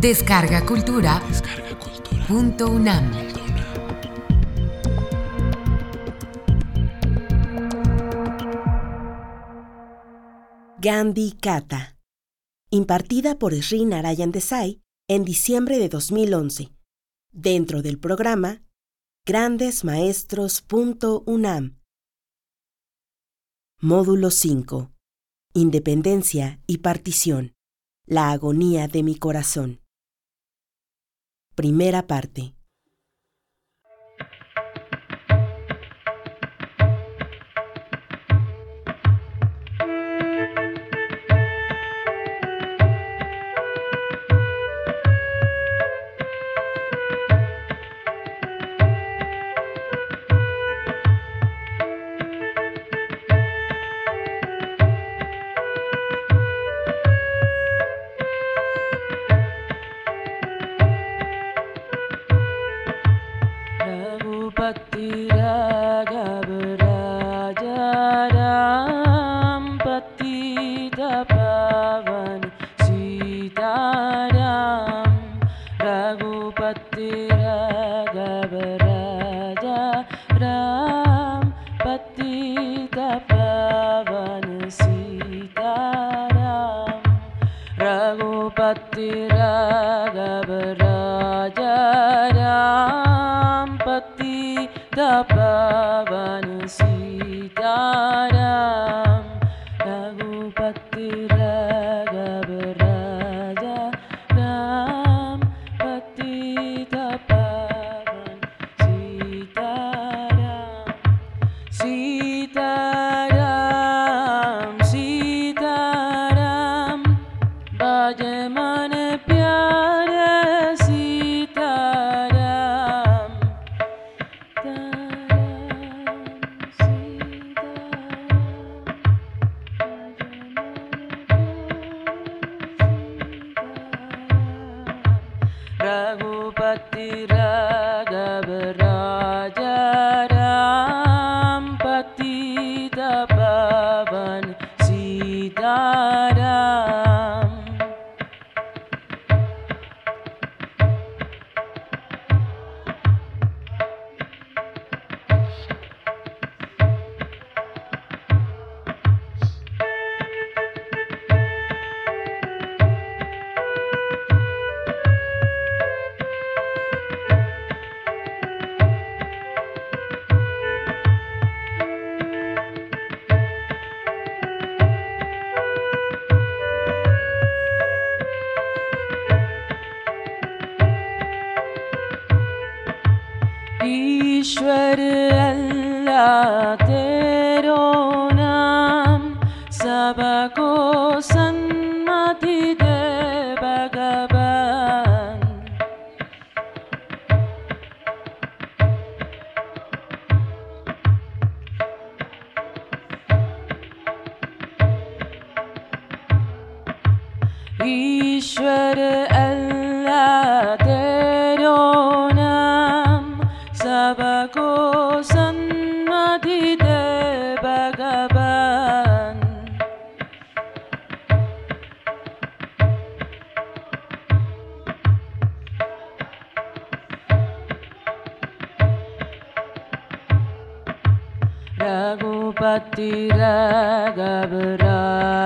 Descarga Cultura. Punto UNAM. Gandhi Kata. Impartida por Sri Narayan Desai en diciembre de 2011. Dentro del programa Grandesmaestros.unam. Módulo 5. Independencia y partición. La agonía de mi corazón. Primera parte. ईश्वर अल्लाह तेरो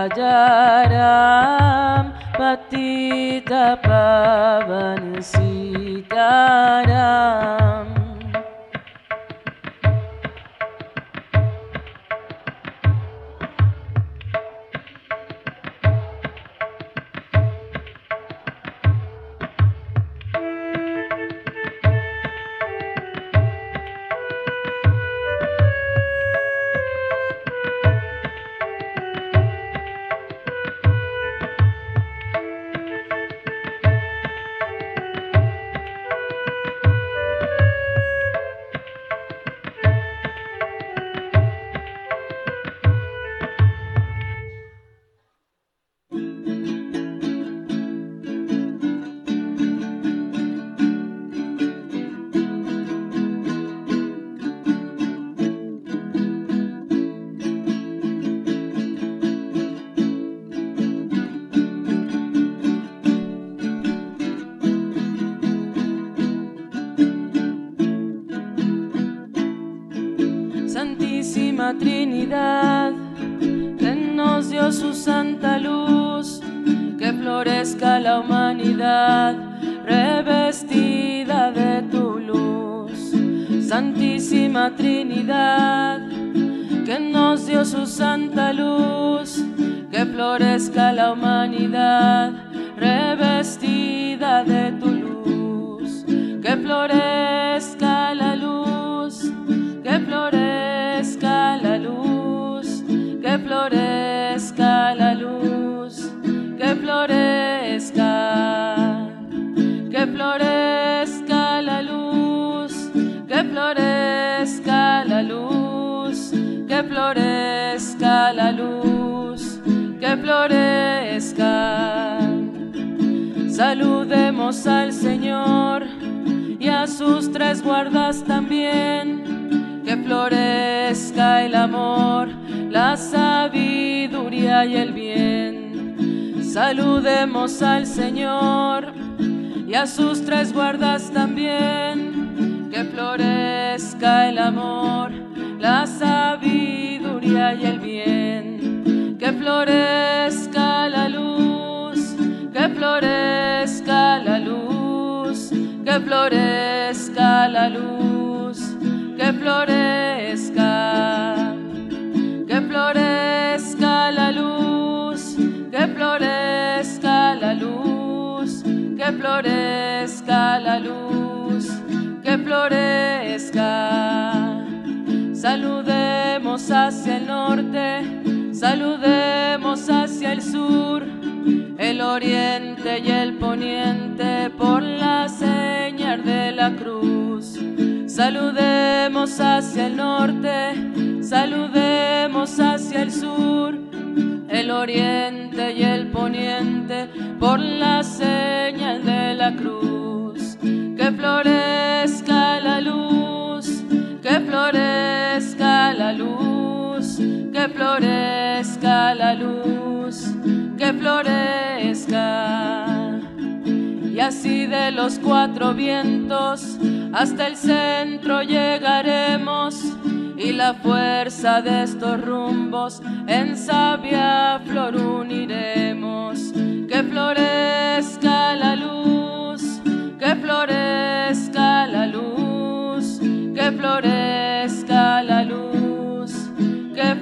राजाराम पतितपावन Sitaram. Humanidad, que nos dio su santa luz, que florezca la humanidad revestida de tu luz. Santísima Trinidad, que nos dio su santa luz, que florezca la humanidad revestida de tu luz, que florezca florezca. Saludemos al Señor y a sus tres guardas también. Que florezca el amor, la sabiduría y el bien. Saludemos al Señor y a sus tres guardas también. Que florezca el amor, la sabiduría y el bien. Florezca la luz, que florezca la luz, que florezca la luz, que florezca, que florezca la luz, que florezca la luz, que florezca la luz, que florezca. Saludemos hacia el norte, saludemos hacia el sur, el oriente y el poniente por la señal de la cruz. Saludemos hacia el norte, saludemos hacia el sur, el oriente y el poniente por la señal de la cruz. Que florezca la luz, que florezca la luz, que florezca la luz, que florezca. Y así de los cuatro vientos hasta el centro llegaremos y la fuerza de estos rumbos en sabia flor uniremos. Que florezca la luz, que florezca la luz, que florezca la luz,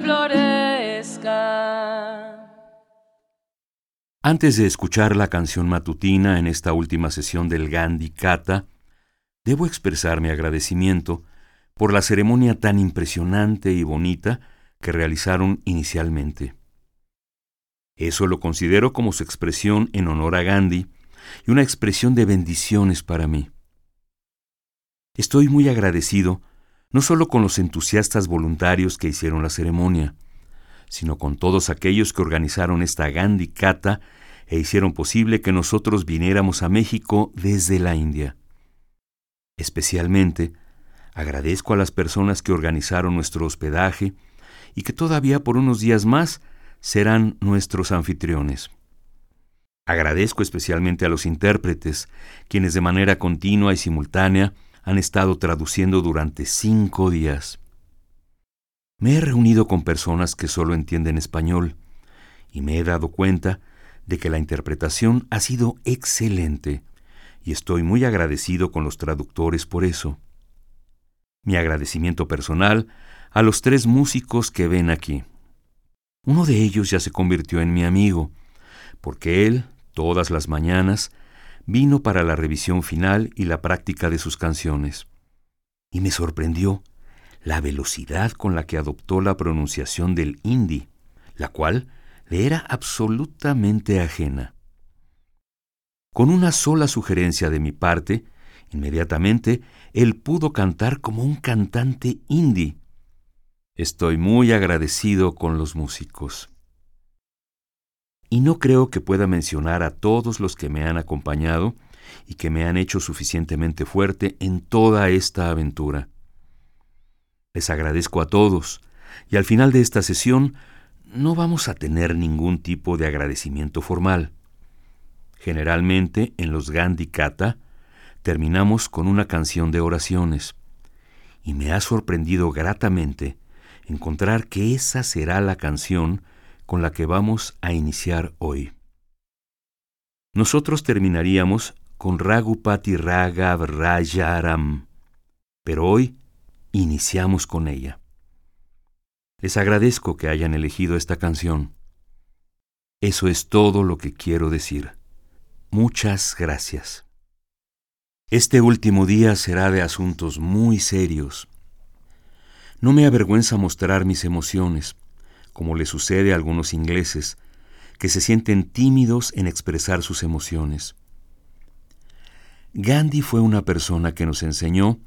florezca. Antes de escuchar la canción matutina en esta última sesión del Gandhi Kata, debo expresar mi agradecimiento por la ceremonia tan impresionante y bonita que realizaron inicialmente. Eso lo considero como su expresión en honor a Gandhi y una expresión de bendiciones para mí. Estoy muy agradecido no solo con los entusiastas voluntarios que hicieron la ceremonia, sino con todos aquellos que organizaron esta Gandhi Kata e hicieron posible que nosotros viniéramos a México desde la India. Especialmente, agradezco a las personas que organizaron nuestro hospedaje y que todavía por unos días más serán nuestros anfitriones. Agradezco especialmente a los intérpretes, quienes de manera continua y simultánea han estado traduciendo durante cinco días. Me he reunido con personas que solo entienden español y me he dado cuenta de que la interpretación ha sido excelente y estoy muy agradecido con los traductores por eso. Mi agradecimiento personal a los tres músicos que ven aquí. Uno de ellos ya se convirtió en mi amigo, porque él, todas las mañanas, vino para la revisión final y la práctica de sus canciones. Y me sorprendió la velocidad con la que adoptó la pronunciación del hindi, la cual le era absolutamente ajena. Con una sola sugerencia de mi parte, inmediatamente él pudo cantar como un cantante hindi. Estoy muy agradecido con los músicos. Y no creo que pueda mencionar a todos los que me han acompañado y que me han hecho suficientemente fuerte en toda esta aventura. Les agradezco a todos, y al final de esta sesión no vamos a tener ningún tipo de agradecimiento formal. Generalmente en los Gandhi Kata terminamos con una canción de oraciones, y me ha sorprendido gratamente encontrar que esa será la canción con la que vamos a iniciar hoy. Nosotros terminaríamos con Ragupati Raghav Rajaram, pero hoy iniciamos con ella. Les agradezco que hayan elegido esta canción. Eso es todo lo que quiero decir. Muchas gracias. Este último día será de asuntos muy serios. No me avergüenza mostrar mis emociones, como le sucede a algunos ingleses, que se sienten tímidos en expresar sus emociones. Gandhi fue una persona que nos enseñó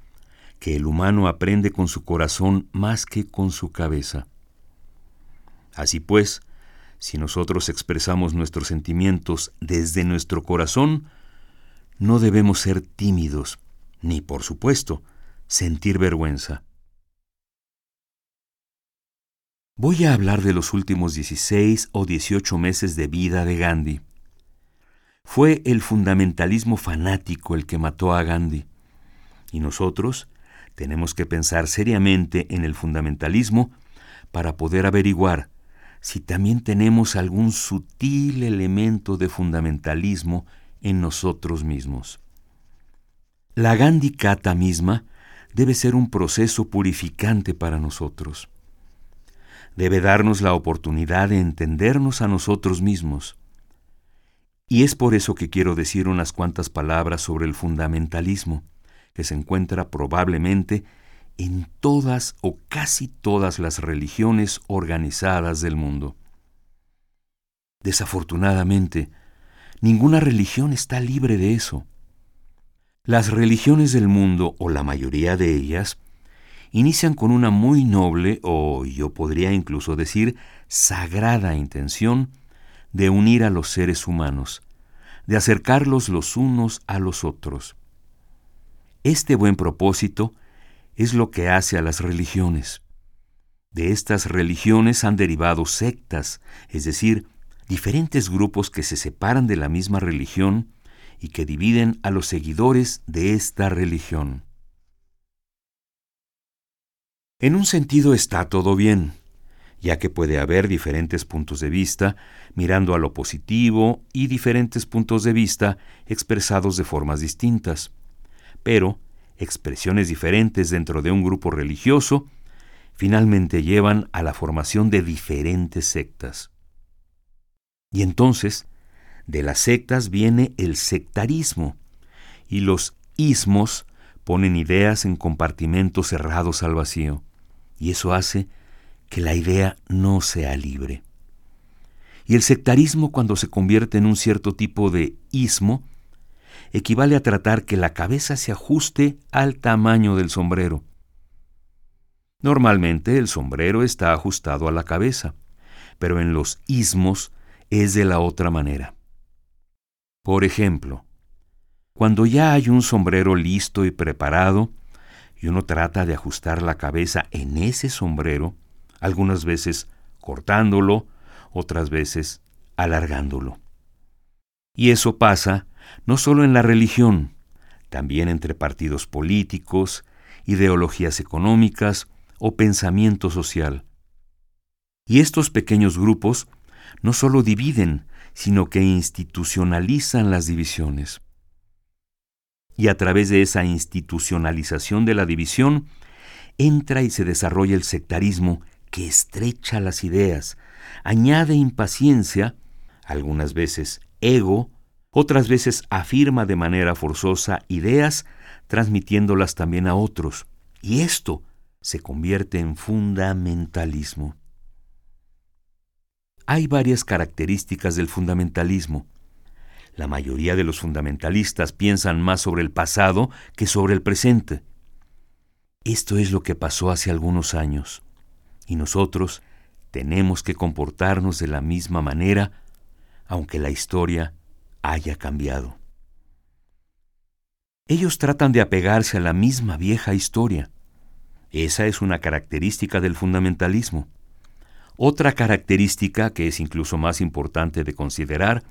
que el humano aprende con su corazón más que con su cabeza. Así pues, si nosotros expresamos nuestros sentimientos desde nuestro corazón, no debemos ser tímidos, ni por supuesto sentir vergüenza. Voy a hablar de los últimos 16 o 18 meses de vida de Gandhi. Fue el fundamentalismo fanático el que mató a Gandhi. Y nosotros tenemos que pensar seriamente en el fundamentalismo para poder averiguar si también tenemos algún sutil elemento de fundamentalismo en nosotros mismos. La Gandhi Kata misma debe ser un proceso purificante para nosotros. Debe darnos la oportunidad de entendernos a nosotros mismos. Y es por eso que quiero decir unas cuantas palabras sobre el fundamentalismo, que se encuentra probablemente en todas o casi todas las religiones organizadas del mundo. Desafortunadamente, ninguna religión está libre de eso. Las religiones del mundo, o la mayoría de ellas, inician con una muy noble, o yo podría incluso decir, sagrada intención de unir a los seres humanos, de acercarlos los unos a los otros. Este buen propósito es lo que hace a las religiones. De estas religiones han derivado sectas, es decir, diferentes grupos que se separan de la misma religión y que dividen a los seguidores de esta religión. En un sentido está todo bien, ya que puede haber diferentes puntos de vista mirando a lo positivo y diferentes puntos de vista expresados de formas distintas. Pero expresiones diferentes dentro de un grupo religioso, finalmente llevan a la formación de diferentes sectas. Y entonces, de las sectas viene el sectarismo, y los ismos ponen ideas en compartimentos cerrados al vacío, y eso hace que la idea no sea libre. Y el sectarismo cuando se convierte en un cierto tipo de ismo, equivale a tratar que la cabeza se ajuste al tamaño del sombrero. Normalmente el sombrero está ajustado a la cabeza, pero en los ismos es de la otra manera. Por ejemplo, cuando ya hay un sombrero listo y preparado, y uno trata de ajustar la cabeza en ese sombrero, algunas veces cortándolo, otras veces alargándolo. Y eso pasa no solo en la religión, también entre partidos políticos, ideologías económicas o pensamiento social. Y estos pequeños grupos no solo dividen, sino que institucionalizan las divisiones. Y a través de esa institucionalización de la división, entra y se desarrolla el sectarismo que estrecha las ideas, añade impaciencia, algunas veces ego otras veces afirma de manera forzosa ideas, transmitiéndolas también a otros. Y esto se convierte en fundamentalismo. Hay varias características del fundamentalismo. La mayoría de los fundamentalistas piensan más sobre el pasado que sobre el presente. Esto es lo que pasó hace algunos años, y nosotros tenemos que comportarnos de la misma manera, aunque la historia haya cambiado. Ellos tratan de apegarse a la misma vieja historia. Esa es una característica del fundamentalismo. Otra característica que es incluso más importante de considerar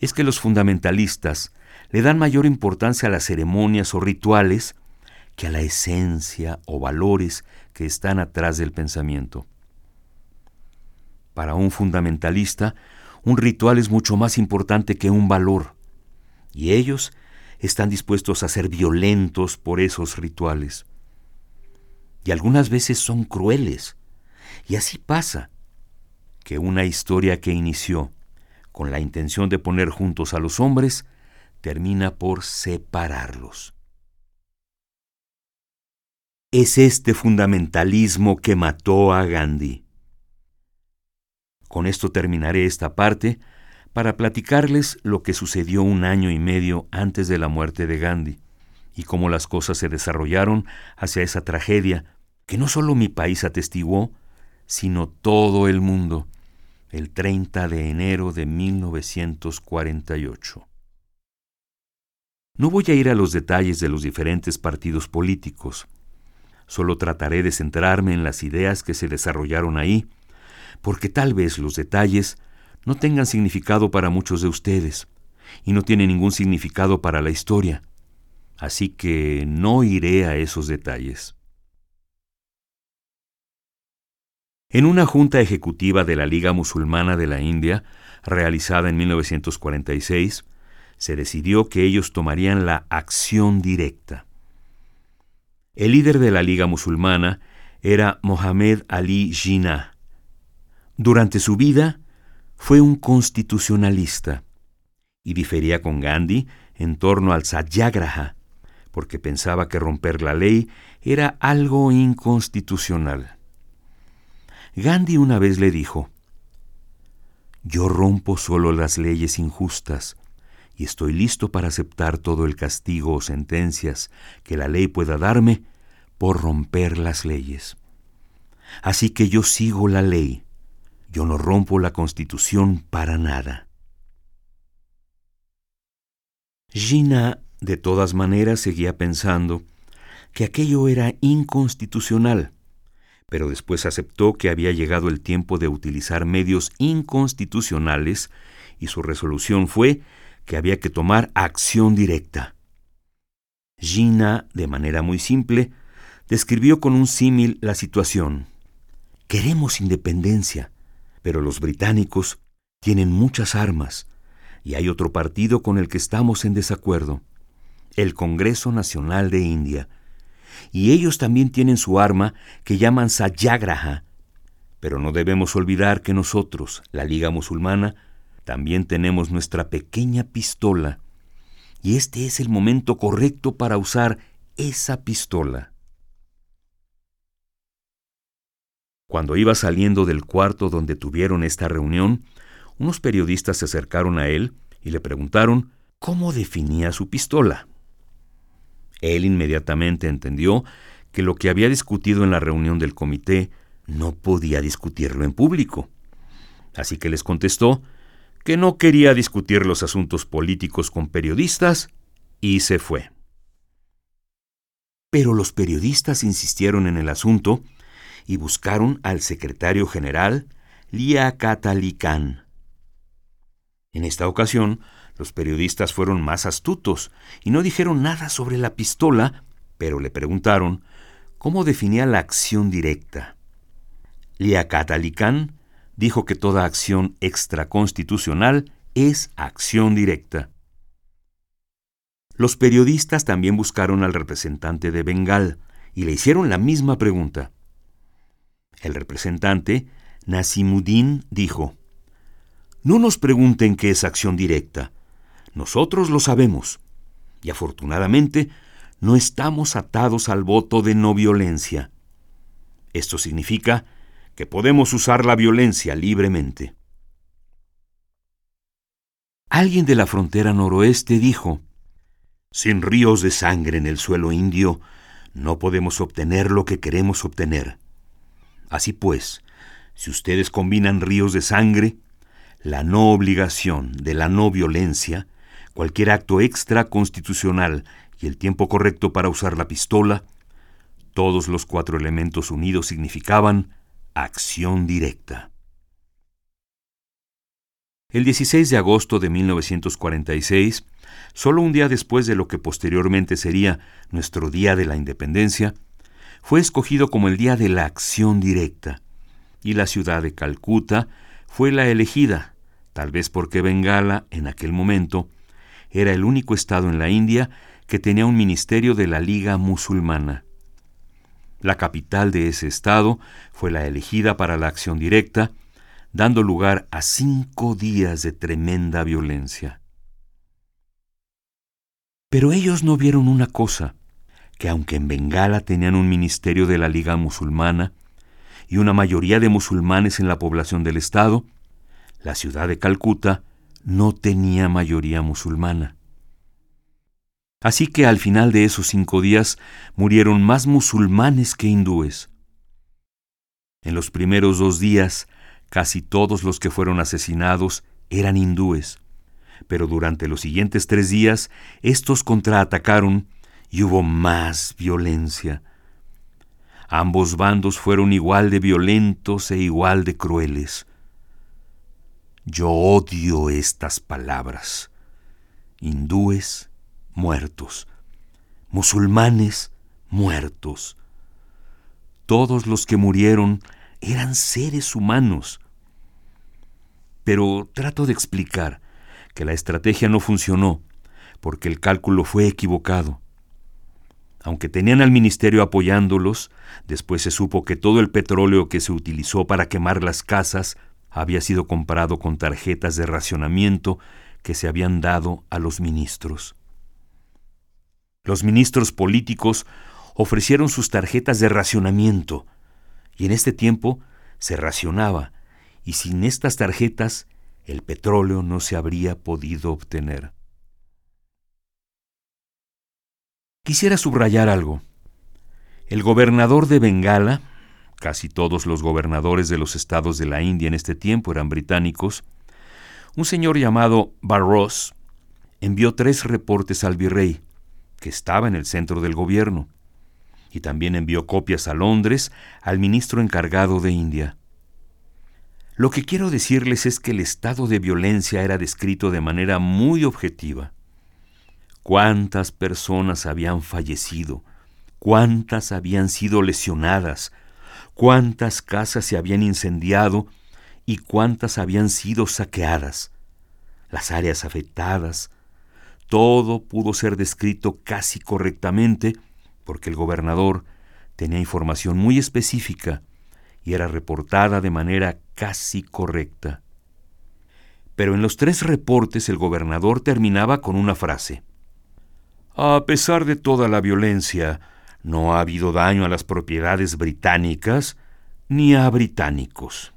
es que los fundamentalistas le dan mayor importancia a las ceremonias o rituales que a la esencia o valores que están atrás del pensamiento. Para un fundamentalista, un ritual es mucho más importante que un valor, y ellos están dispuestos a ser violentos por esos rituales. Y algunas veces son crueles. Y así pasa que una historia que inició con la intención de poner juntos a los hombres termina por separarlos. Es este fundamentalismo que mató a Gandhi. Con esto terminaré esta parte para platicarles lo que sucedió un año y medio antes de la muerte de Gandhi y cómo las cosas se desarrollaron hacia esa tragedia que no solo mi país atestiguó, sino todo el mundo, el 30 de enero de 1948. No voy a ir a los detalles de los diferentes partidos políticos, solo trataré de centrarme en las ideas que se desarrollaron ahí, porque tal vez los detalles no tengan significado para muchos de ustedes, y no tienen ningún significado para la historia, así que no iré a esos detalles. En una junta ejecutiva de la Liga Musulmana de la India, realizada en 1946, se decidió que ellos tomarían la acción directa. El líder de la Liga Musulmana era Mohamed Ali Jinnah. Durante su vida fue un constitucionalista y difería con Gandhi en torno al satyagraha, porque pensaba que romper la ley era algo inconstitucional. Gandhi una vez le dijo, Yo rompo solo las leyes injustas, y estoy listo para aceptar todo el castigo o sentencias que la ley pueda darme por romper las leyes. Así que yo sigo la ley, yo no rompo la constitución para nada. Gina, de todas maneras, seguía pensando que aquello era inconstitucional, pero después aceptó que había llegado el tiempo de utilizar medios inconstitucionales y su resolución fue que había que tomar acción directa. Gina, de manera muy simple, describió con un símil la situación. Queremos independencia, pero los británicos tienen muchas armas y hay otro partido con el que estamos en desacuerdo, el Congreso Nacional de India. Y ellos también tienen su arma que llaman Sayagraha. Pero no debemos olvidar que nosotros, la Liga Musulmana, también tenemos nuestra pequeña pistola, y este es el momento correcto para usar esa pistola. Cuando iba saliendo del cuarto donde tuvieron esta reunión, unos periodistas se acercaron a él y le preguntaron cómo definía su pistola. Él inmediatamente entendió que lo que había discutido en la reunión del comité no podía discutirlo en público. Así que les contestó que no quería discutir los asuntos políticos con periodistas y se fue. Pero los periodistas insistieron en el asunto y buscaron al secretario general Lia Khan. En esta ocasión, los periodistas fueron más astutos y no dijeron nada sobre la pistola, pero le preguntaron cómo definía la acción directa. Lia Khan dijo que toda acción extraconstitucional es acción directa. Los periodistas también buscaron al representante de Bengal y le hicieron la misma pregunta. El representante, Nasimuddin, dijo, No nos pregunten qué es acción directa. Nosotros lo sabemos. Y afortunadamente, no estamos atados al voto de no violencia. Esto significa que podemos usar la violencia libremente. Alguien de la frontera noroeste dijo, Sin ríos de sangre en el suelo indio, no podemos obtener lo que queremos obtener. Así pues, si ustedes combinan ríos de sangre, la no obligación de la no violencia, cualquier acto extra constitucional y el tiempo correcto para usar la pistola, todos los cuatro elementos unidos significaban acción directa. El 16 de agosto de 1946, solo un día después de lo que posteriormente sería nuestro Día de la Independencia, fue escogido como el Día de la Acción Directa, y la ciudad de Calcuta fue la elegida, tal vez porque Bengala, en aquel momento, era el único estado en la India que tenía un ministerio de la Liga Musulmana. La capital de ese estado fue la elegida para la acción directa, dando lugar a cinco días de tremenda violencia. Pero ellos no vieron una cosa, que aunque en Bengala tenían un ministerio de la Liga Musulmana y una mayoría de musulmanes en la población del estado, la ciudad de Calcuta no tenía mayoría musulmana. Así que al final de esos cinco días murieron más musulmanes que hindúes. En los primeros dos días, casi todos los que fueron asesinados eran hindúes, pero durante los siguientes tres días estos contraatacaron y hubo más violencia. Ambos bandos fueron igual de violentos e igual de crueles. Yo odio estas palabras. Hindúes muertos, musulmanes muertos. Todos los que murieron eran seres humanos. Pero trato de explicar que la estrategia no funcionó porque el cálculo fue equivocado. Aunque tenían al ministerio apoyándolos, después se supo que todo el petróleo que se utilizó para quemar las casas había sido comprado con tarjetas de racionamiento que se habían dado a los ministros. Los ministros políticos ofrecieron sus tarjetas de racionamiento, y en este tiempo se racionaba, y sin estas tarjetas el petróleo no se habría podido obtener. Quisiera subrayar algo. El gobernador de Bengala, casi todos los gobernadores de los estados de la India en este tiempo eran británicos, un señor llamado Barros, envió tres reportes al virrey, que estaba en el centro del gobierno, y también envió copias a Londres al ministro encargado de India. Lo que quiero decirles es que el estado de violencia era descrito de manera muy objetiva. Cuántas personas habían fallecido, cuántas habían sido lesionadas, cuántas casas se habían incendiado y cuántas habían sido saqueadas, las áreas afectadas. Todo pudo ser descrito casi correctamente porque el gobernador tenía información muy específica y era reportada de manera casi correcta. Pero en los tres reportes el gobernador terminaba con una frase. A pesar de toda la violencia, no ha habido daño a las propiedades británicas ni a británicos.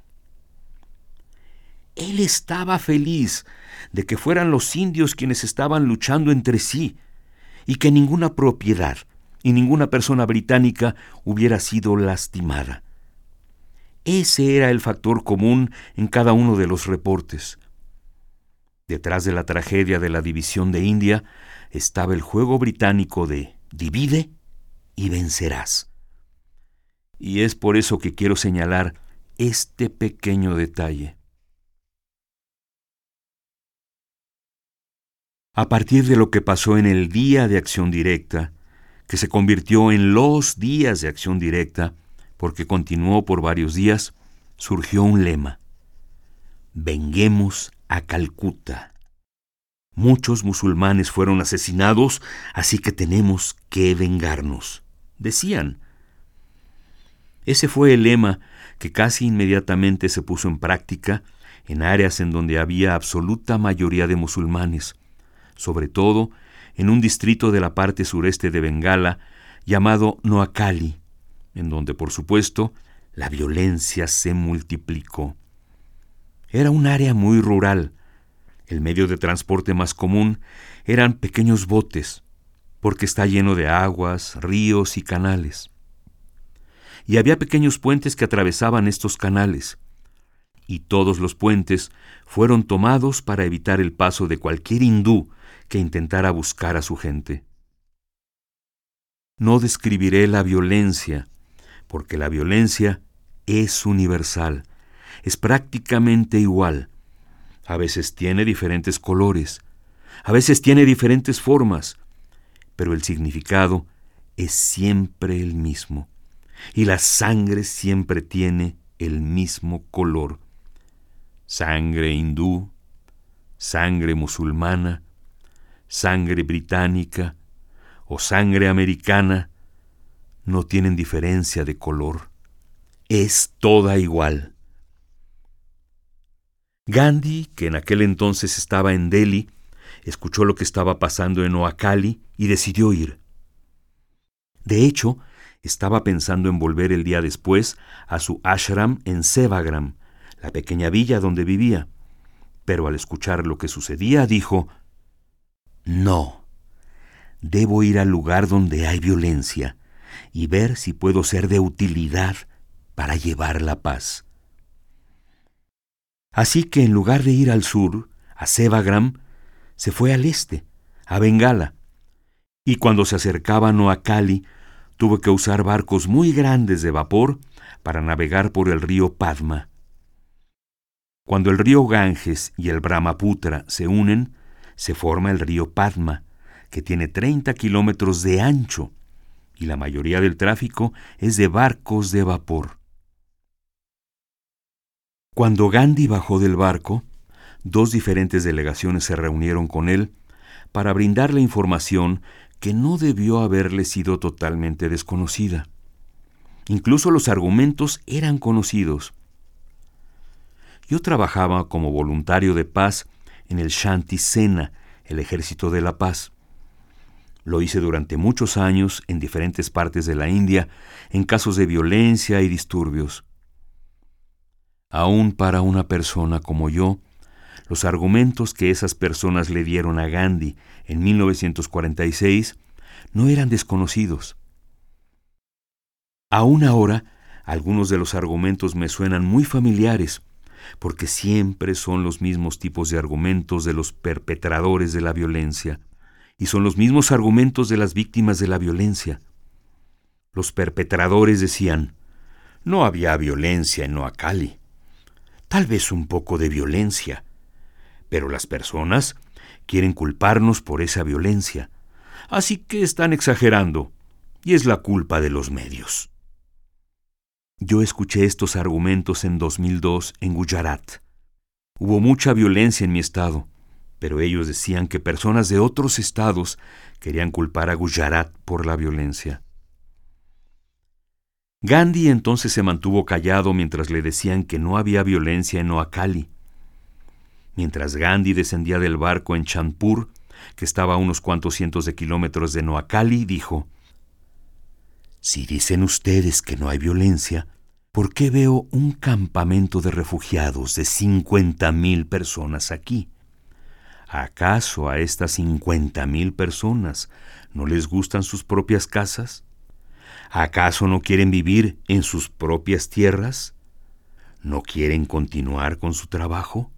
Él estaba feliz de que fueran los indios quienes estaban luchando entre sí y que ninguna propiedad y ninguna persona británica hubiera sido lastimada. Ese era el factor común en cada uno de los reportes. Detrás de la tragedia de la división de India estaba el juego británico de divide y vencerás. Y es por eso que quiero señalar este pequeño detalle. A partir de lo que pasó en el Día de Acción Directa, que se convirtió en los días de acción directa, porque continuó por varios días, surgió un lema. Venguemos a Calcuta. Muchos musulmanes fueron asesinados, así que tenemos que vengarnos, decían. Ese fue el lema que casi inmediatamente se puso en práctica en áreas en donde había absoluta mayoría de musulmanes, sobre todo en un distrito de la parte sureste de Bengala llamado Noakali, en donde por supuesto la violencia se multiplicó. Era un área muy rural, el medio de transporte más común eran pequeños botes, porque está lleno de aguas, ríos y canales. Y había pequeños puentes que atravesaban estos canales, y todos los puentes fueron tomados para evitar el paso de cualquier hindú que intentara buscar a su gente. No describiré la violencia, porque la violencia es universal, es prácticamente igual, A veces tiene diferentes colores, a veces tiene diferentes formas, pero el significado es siempre el mismo. Y la sangre siempre tiene el mismo color. Sangre hindú, sangre musulmana, sangre británica o sangre americana no tienen diferencia de color. Es toda igual. Gandhi, que en aquel entonces estaba en Delhi, escuchó lo que estaba pasando en Oakali y decidió ir. De hecho, estaba pensando en volver el día después a su ashram en Sevagram, la pequeña villa donde vivía. Pero al escuchar lo que sucedía, dijo, No, debo ir al lugar donde hay violencia y ver si puedo ser de utilidad para llevar la paz. Así que en lugar de ir al sur, a Sevagram, se fue al este, a Bengala, y cuando se acercaba a Noakali, tuvo que usar barcos muy grandes de vapor para navegar por el río Padma. Cuando el río Ganges y el Brahmaputra se unen, se forma el río Padma, que tiene 30 kilómetros de ancho, y la mayoría del tráfico es de barcos de vapor. Cuando Gandhi bajó del barco, dos diferentes delegaciones se reunieron con él para brindarle información que no debió haberle sido totalmente desconocida. Incluso los argumentos eran conocidos. Yo trabajaba como voluntario de paz en el Shanti Sena, el Ejército de la Paz. Lo hice durante muchos años en diferentes partes de la India en casos de violencia y disturbios. Aún para una persona como yo, los argumentos que esas personas le dieron a Gandhi en 1946 no eran desconocidos. Aún ahora, algunos de los argumentos me suenan muy familiares, porque siempre son los mismos tipos de argumentos de los perpetradores de la violencia, y son los mismos argumentos de las víctimas de la violencia. Los perpetradores decían, no había violencia en Noakali, tal vez un poco de violencia, pero las personas quieren culparnos por esa violencia, así que están exagerando, y es la culpa de los medios. Yo escuché estos argumentos en 2002 en Gujarat. Hubo mucha violencia en mi estado, pero ellos decían que personas de otros estados querían culpar a Gujarat por la violencia. Gandhi entonces se mantuvo callado mientras le decían que no había violencia en Noakali, Mientras Gandhi descendía del barco en Chandpur, que estaba a unos cuantos cientos de kilómetros de Noakali, dijo, Si dicen ustedes que no hay violencia, ¿por qué veo un campamento de refugiados de cincuenta mil personas aquí? ¿Acaso a estas cincuenta mil personas no les gustan sus propias casas? ¿Acaso no quieren vivir en sus propias tierras? ¿No quieren continuar con su trabajo?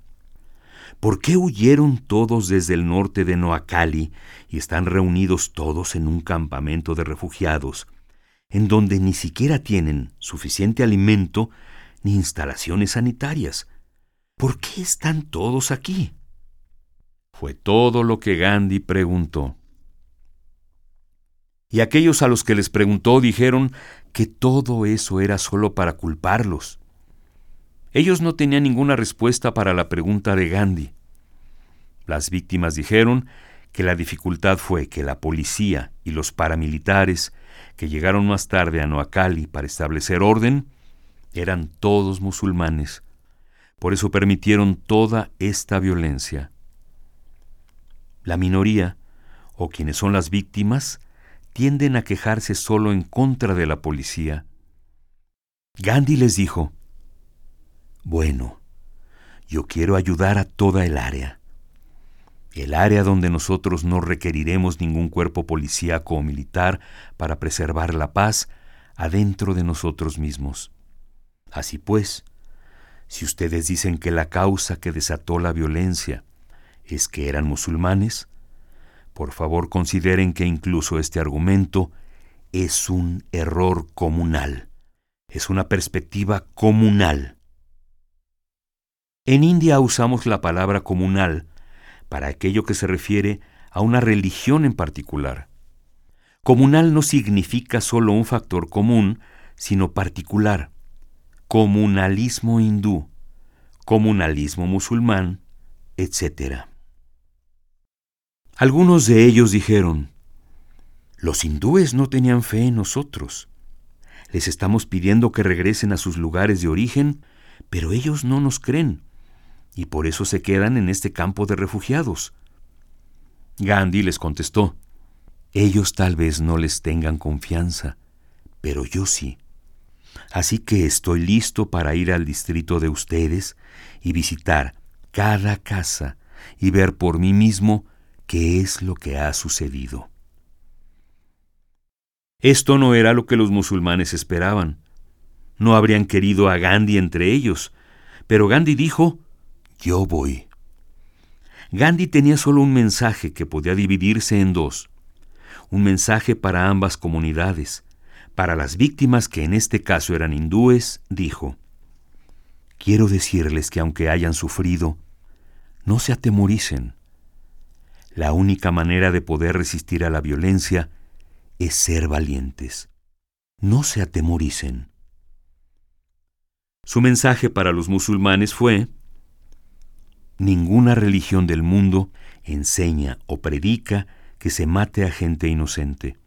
¿Por qué huyeron todos desde el norte de Noakali y están reunidos todos en un campamento de refugiados, en donde ni siquiera tienen suficiente alimento ni instalaciones sanitarias? ¿Por qué están todos aquí? Fue todo lo que Gandhi preguntó. Y aquellos a los que les preguntó dijeron que todo eso era solo para culparlos. Ellos no tenían ninguna respuesta para la pregunta de Gandhi. Las víctimas dijeron que la dificultad fue que la policía y los paramilitares que llegaron más tarde a Noakali para establecer orden eran todos musulmanes. Por eso permitieron toda esta violencia. La minoría, o quienes son las víctimas, tienden a quejarse solo en contra de la policía. Gandhi les dijo, bueno, yo quiero ayudar a toda el área. El área donde nosotros no requeriremos ningún cuerpo policíaco o militar para preservar la paz adentro de nosotros mismos. Así pues, si ustedes dicen que la causa que desató la violencia es que eran musulmanes, por favor consideren que incluso este argumento es un error comunal, es una perspectiva comunal En India usamos la palabra comunal para aquello que se refiere a una religión en particular. Comunal no significa solo un factor común, sino particular. Comunalismo hindú, comunalismo musulmán, etc. Algunos de ellos dijeron, los hindúes no tenían fe en nosotros. Les estamos pidiendo que regresen a sus lugares de origen, pero ellos no nos creen, y por eso se quedan en este campo de refugiados. Gandhi les contestó, ellos tal vez no les tengan confianza, pero yo sí. Así que estoy listo para ir al distrito de ustedes y visitar cada casa y ver por mí mismo qué es lo que ha sucedido. Esto no era lo que los musulmanes esperaban. No habrían querido a Gandhi entre ellos, pero Gandhi dijo, yo voy. Gandhi tenía solo un mensaje que podía dividirse en dos. Un mensaje para ambas comunidades. Para las víctimas, que en este caso eran hindúes, dijo, Quiero decirles que aunque hayan sufrido, no se atemoricen. La única manera de poder resistir a la violencia es ser valientes. No se atemoricen. Su mensaje para los musulmanes fue, Ninguna religión del mundo enseña o predica que se mate a gente inocente.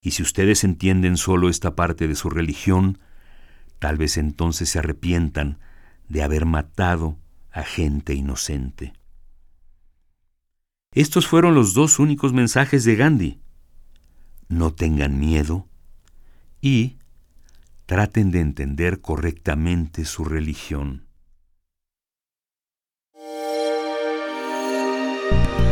Y si ustedes entienden solo esta parte de su religión, tal vez entonces se arrepientan de haber matado a gente inocente. Estos fueron los dos únicos mensajes de Gandhi. No tengan miedo y traten de entender correctamente su religión. Bye.